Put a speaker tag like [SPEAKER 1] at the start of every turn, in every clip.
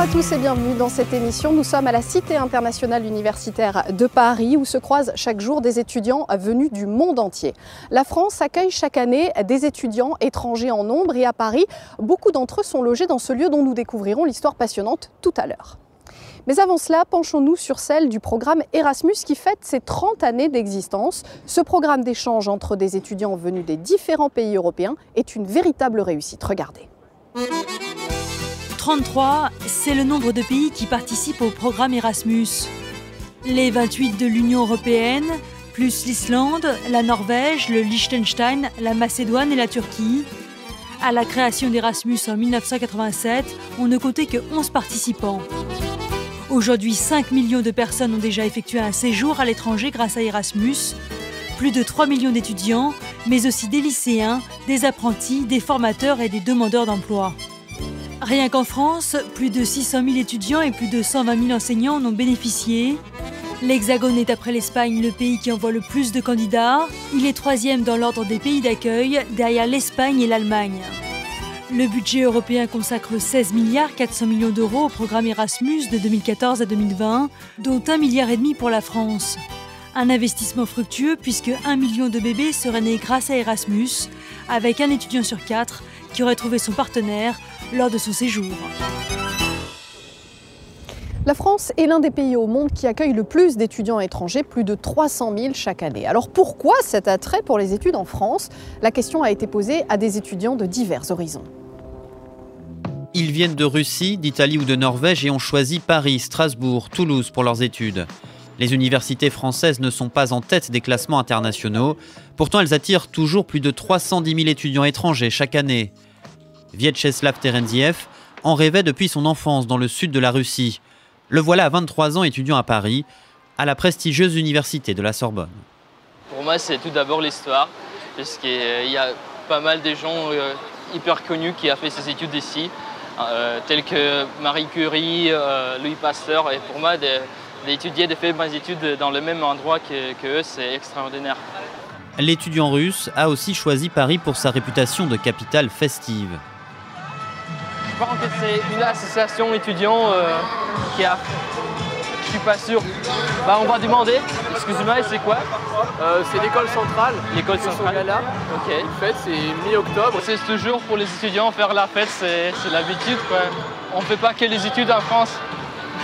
[SPEAKER 1] à tous et bienvenue dans cette émission. Nous sommes à la Cité internationale universitaire de Paris où se croisent chaque jour des étudiants venus du monde entier. La France accueille chaque année des étudiants étrangers en nombre et à Paris, beaucoup d'entre eux sont logés dans ce lieu dont nous découvrirons l'histoire passionnante tout à l'heure. Mais avant cela, penchons-nous sur celle du programme Erasmus qui fête ses 30 années d'existence. Ce programme d'échange entre des étudiants venus des différents pays européens est une véritable réussite. Regardez.
[SPEAKER 2] 33, c'est le nombre de pays qui participent au programme Erasmus. Les 28 de l'Union européenne, plus l'Islande, la Norvège, le Liechtenstein, la Macédoine et la Turquie. À la création d'Erasmus en 1987, on ne comptait que 11 participants. Aujourd'hui, 5 millions de personnes ont déjà effectué un séjour à l'étranger grâce à Erasmus. Plus de 3 millions d'étudiants, mais aussi des lycéens, des apprentis, des formateurs et des demandeurs d'emploi. Rien qu'en France, plus de 600 000 étudiants et plus de 120 000 enseignants en ont bénéficié. L'Hexagone est après l'Espagne le pays qui envoie le plus de candidats. Il est troisième dans l'ordre des pays d'accueil, derrière l'Espagne et l'Allemagne. Le budget européen consacre 16 milliards 400 millions d'euros au programme Erasmus de 2014 à 2020, dont 1 milliard et demi pour la France. Un investissement fructueux puisque 1 million de bébés seraient nés grâce à Erasmus, avec un étudiant sur quatre qui aurait trouvé son partenaire lors de son séjour.
[SPEAKER 1] La France est l'un des pays au monde qui accueille le plus d'étudiants étrangers, plus de 300 000 chaque année. Alors pourquoi cet attrait pour les études en France? La question a été posée à des étudiants de divers horizons.
[SPEAKER 3] Ils viennent de Russie, d'Italie ou de Norvège et ont choisi Paris, Strasbourg, Toulouse pour leurs études. Les universités françaises ne sont pas en tête des classements internationaux, pourtant elles attirent toujours plus de 310 000 étudiants étrangers chaque année. Vyacheslav Terenziev en rêvait depuis son enfance dans le sud de la Russie. Le voilà à 23 ans étudiant à Paris, à la prestigieuse université de la Sorbonne.
[SPEAKER 4] Pour moi, c'est tout d'abord l'histoire, puisqu'il y a pas mal de gens euh, hyper connus qui ont fait ces études ici. Euh, tels que Marie Curie, euh, Louis Pasteur. Et pour moi, d'étudier, de, faire mes études dans le même endroit que, eux, c'est extraordinaire.
[SPEAKER 3] L'étudiant russe a aussi choisi Paris pour sa réputation de capitale festive.
[SPEAKER 4] Je pense que c'est une association étudiant euh, qui a je suis pas sûr. Bah, on va demander. Excusez-moi, c'est quoi?
[SPEAKER 5] Euh, C'est l'école centrale.
[SPEAKER 4] L'école centrale.
[SPEAKER 5] Là. Ok. Une fête, c'est mi-octobre.
[SPEAKER 4] C'est toujours pour les étudiants faire la fête, c'est l'habitude. On ne fait pas que les études en France.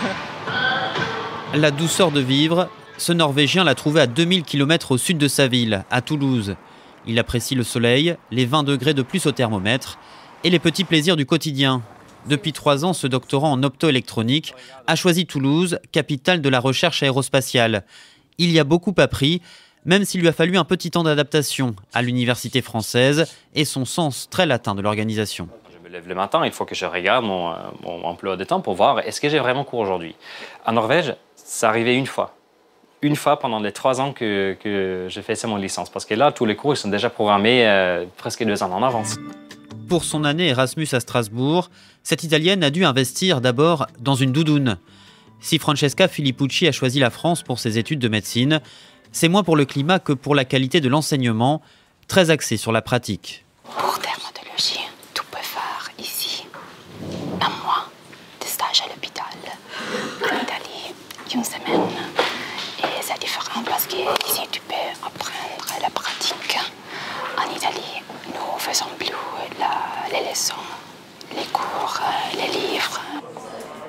[SPEAKER 3] la douceur de vivre, ce Norvégien l'a trouvé à 2000 km au sud de sa ville, à Toulouse. Il apprécie le soleil, les 20 degrés de plus au thermomètre et les petits plaisirs du quotidien, depuis trois ans, ce doctorant en optoélectronique a choisi Toulouse, capitale de la recherche aérospatiale. Il y a beaucoup appris, même s'il lui a fallu un petit temps d'adaptation à l'université française et son sens très latin de l'organisation.
[SPEAKER 6] Lève le matin, il faut que je regarde mon, euh, emploi de temps pour voir est-ce que j'ai vraiment cours aujourd'hui? En Norvège, ça arrivait une fois. Une fois pendant les trois ans que, que j'ai fait mon licence. Parce que là, tous les cours ils sont déjà programmés euh, presque deux ans en avance.
[SPEAKER 3] Pour son année Erasmus à Strasbourg, cette Italienne a dû investir d'abord dans une doudoune. Si Francesca Filippucci a choisi la France pour ses études de médecine, c'est moins pour le climat que pour la qualité de l'enseignement, très axé sur la pratique
[SPEAKER 7] dermatologie, tu peux faire ici un mois de stage à l'hôpital. En Italie, une semaine. Et c'est différent parce qu'ici, tu peux apprendre la pratique. En Italie, nous faisons plus les leçons, les cours, les livres.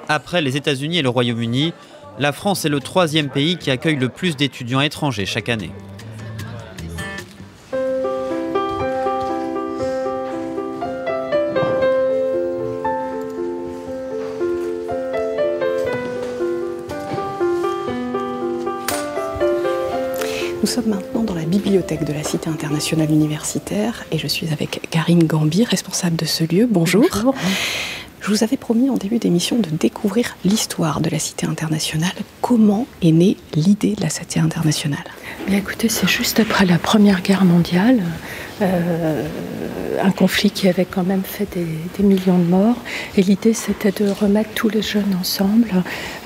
[SPEAKER 3] Après les États-Unis et le Royaume-Uni, la France est le troisième pays qui accueille le plus d'étudiants étrangers chaque année.
[SPEAKER 1] Nous sommes maintenant dans la bibliothèque de la Cité internationale universitaire et je suis avec Karine Gambi, responsable de ce lieu. Bonjour. Bonjour. Je vous avais promis en début d'émission de découvrir l'histoire de la Cité internationale. Comment est née l'idée de la Cité internationale?
[SPEAKER 8] Écoutez, c'est juste après la Première Guerre mondiale. Euh, un conflit qui avait quand même fait des, millions de morts. Et l'idée, c'était de remettre tous les jeunes ensemble,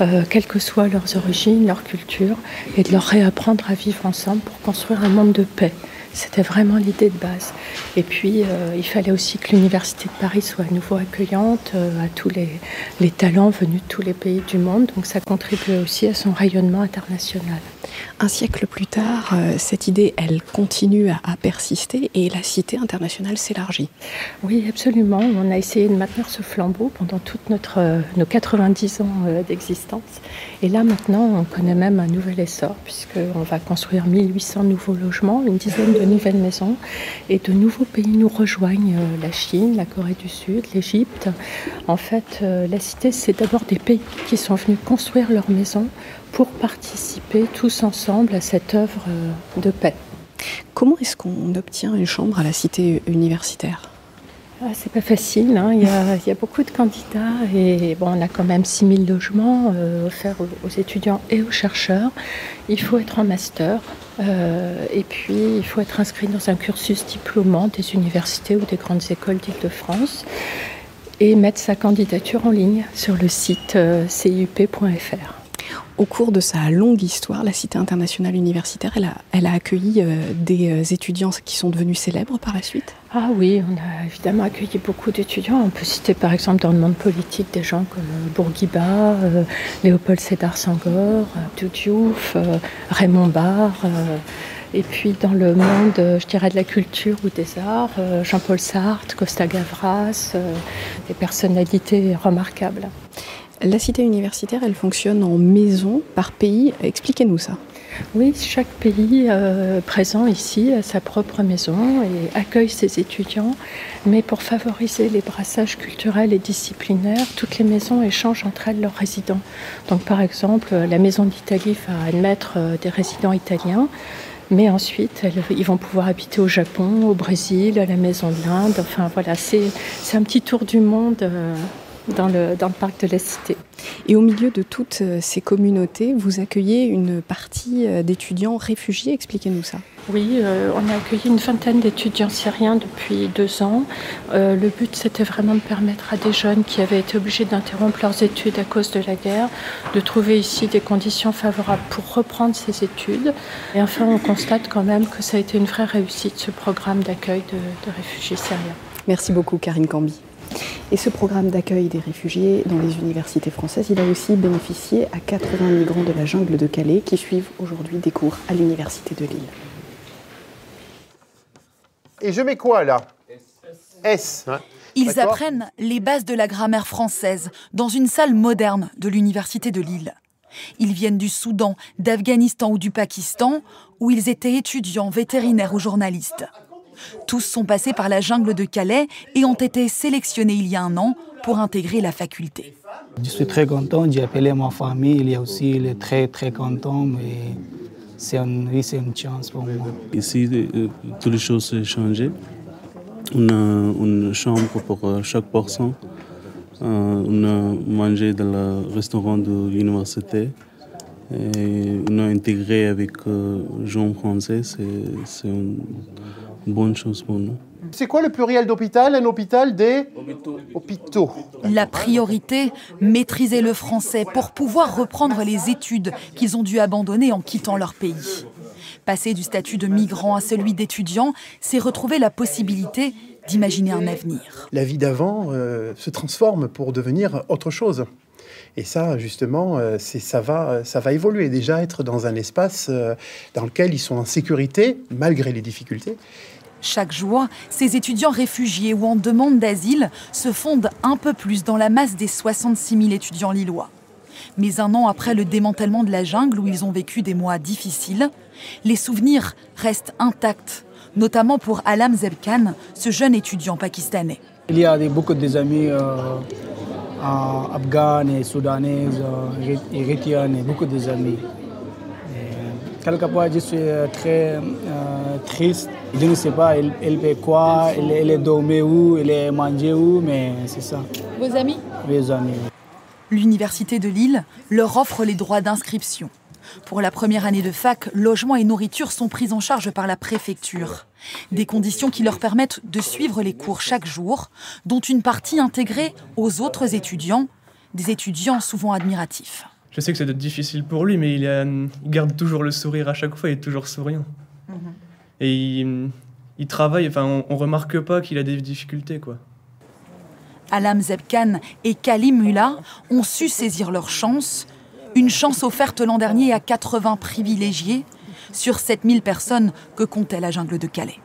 [SPEAKER 8] euh, quelles que soient leurs origines, leur culture, et de leur réapprendre à vivre ensemble pour construire un monde de paix. C'était vraiment l'idée de base. Et puis, euh, il fallait aussi que l'Université de Paris soit à nouveau accueillante à tous les, talents venus de tous les pays du monde. Donc, ça contribuait aussi à son rayonnement international.
[SPEAKER 1] Un siècle plus tard, euh, cette idée, elle continue à, persister et la Cité internationale s'élargit.
[SPEAKER 8] Oui, absolument. On a essayé de maintenir ce flambeau pendant toutes notre, nos 90 ans d'existence. Et là, maintenant, on connaît même un nouvel essor, puisqu'on va construire 1800 nouveaux logements, une dizaine de nouvelles maisons, et de nouveaux pays nous rejoignent, euh, la Chine, la Corée du Sud, l'Égypte. En fait, euh, la cité, c'est d'abord des pays qui sont venus construire leurs maisons pour participer tous ensemble à cette œuvre euh, de paix.
[SPEAKER 1] Comment est-ce qu'on obtient une chambre à la cité universitaire?
[SPEAKER 8] Ah, c'est pas facile, hein. il, y a, il, y a, beaucoup de candidats et bon, on a quand même 6000 logements euh, offerts aux, étudiants et aux chercheurs. Il faut être en master euh, et puis il faut être inscrit dans un cursus diplômant des universités ou des grandes écoles d'Île-de-France et mettre sa candidature en ligne sur le site euh, ciup.fr.
[SPEAKER 1] Au cours de sa longue histoire, la Cité internationale universitaire, elle a, accueilli euh, des euh, étudiants qui sont devenus célèbres par la suite
[SPEAKER 8] Ah oui, on a évidemment accueilli beaucoup d'étudiants. On peut citer par exemple dans le monde politique des gens comme Bourguiba, euh, Léopold Sédar Senghor, euh, Raymond Barre. et puis dans le monde, je dirais, de la culture ou des arts, Jean-Paul Sartre, Costa Gavras, des personnalités remarquables.
[SPEAKER 1] La cité universitaire, elle fonctionne en maison par pays. Expliquez-nous ça.
[SPEAKER 8] Oui, chaque pays euh, présent ici a sa propre maison et accueille ses étudiants. Mais pour favoriser les brassages culturels et disciplinaires, toutes les maisons échangent entre elles leurs résidents. Donc par exemple, la maison d'Italie va admettre euh, des résidents italiens. Mais ensuite, ils vont pouvoir habiter au Japon, au Brésil, à la maison de l'Inde. Enfin voilà, c'est un petit tour du monde. Euh, dans le, dans le parc de la Cité.
[SPEAKER 1] Et au milieu de toutes ces communautés, vous accueillez une partie d'étudiants réfugiés. Expliquez-nous ça.
[SPEAKER 8] Oui, euh, on a accueilli une vingtaine d'étudiants syriens depuis deux ans. Euh, le but, c'était vraiment de permettre à des jeunes qui avaient été obligés d'interrompre leurs études à cause de la guerre, de trouver ici des conditions favorables pour reprendre ces études. Et enfin, on constate quand même que ça a été une vraie réussite, ce programme d'accueil de, de réfugiés syriens.
[SPEAKER 1] Merci beaucoup, Karine Cambi. Et ce programme d'accueil des réfugiés dans les universités françaises, il a aussi bénéficié à 80 migrants de la jungle de Calais qui suivent aujourd'hui des cours à l'université de Lille.
[SPEAKER 9] Et je mets quoi là? S. Hein
[SPEAKER 10] Ils apprennent les bases de la grammaire française dans une salle moderne de l'université de Lille. Ils viennent du Soudan, d'Afghanistan ou du Pakistan, où ils étaient étudiants, vétérinaires ou journalistes. Tous sont passés par la jungle de Calais et ont été sélectionnés il y a un an pour intégrer la faculté.
[SPEAKER 11] Je suis très content, j'ai appelé ma famille, il y a aussi les très très content, mais c'est un, oui, une chance pour moi.
[SPEAKER 12] Ici, euh, toutes les choses ont changé. On a une chambre pour chaque personne. Euh, on a mangé dans le restaurant de l'université. Et on a intégré avec euh, gens français, c'est une bonne chose pour nous.
[SPEAKER 9] C'est quoi le pluriel d'hôpital? Un hôpital des hôpitaux.
[SPEAKER 10] La priorité, maîtriser le français pour pouvoir reprendre les études qu'ils ont dû abandonner en quittant leur pays. Passer du statut de migrant à celui d'étudiant, c'est retrouver la possibilité d'imaginer un avenir.
[SPEAKER 9] La vie d'avant euh, se transforme pour devenir autre chose. Et ça, justement, euh, ça, va, ça va évoluer. Déjà, être dans un espace euh, dans lequel ils sont en sécurité, malgré les difficultés.
[SPEAKER 10] Chaque jour, ces étudiants réfugiés ou en demande d'asile se fondent un peu plus dans la masse des 66 000 étudiants lillois. Mais un an après le démantèlement de la jungle où ils ont vécu des mois difficiles, les souvenirs restent intacts, notamment pour Alam Zebkan, ce jeune étudiant pakistanais.
[SPEAKER 11] Il y a des, beaucoup d'amis euh, afghans et soudanais, euh, érythréens, beaucoup d'amis. Quelquefois, je suis très euh, triste. Je ne sais pas, elle, elle fait quoi, elle, elle est dormie où, elle est mangée où, mais c'est ça.
[SPEAKER 10] Vos amis?
[SPEAKER 11] Mes amis.
[SPEAKER 10] L'Université de Lille leur offre les droits d'inscription. Pour la première année de fac, logement et nourriture sont pris en charge par la préfecture. Des conditions qui leur permettent de suivre les cours chaque jour, dont une partie intégrée aux autres étudiants, des étudiants souvent admiratifs.
[SPEAKER 13] Je sais que c'est difficile pour lui, mais il, a, il, garde toujours le sourire à chaque fois, il est toujours souriant. -hmm. et il, il travaille. Enfin, on, on remarque pas qu'il a des difficultés, quoi.
[SPEAKER 10] Alam Zebkan et Kalim Mula ont su saisir leur chance, une chance offerte l'an dernier à 80 privilégiés sur 7000 personnes que comptait la jungle de Calais.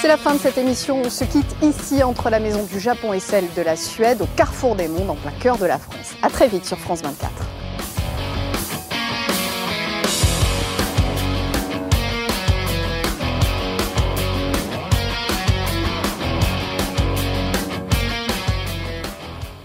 [SPEAKER 14] C'est la fin de cette émission. On se quitte ici entre la maison du Japon et celle de la Suède, au carrefour des mondes, en plein cœur de la France. À très vite sur France 24.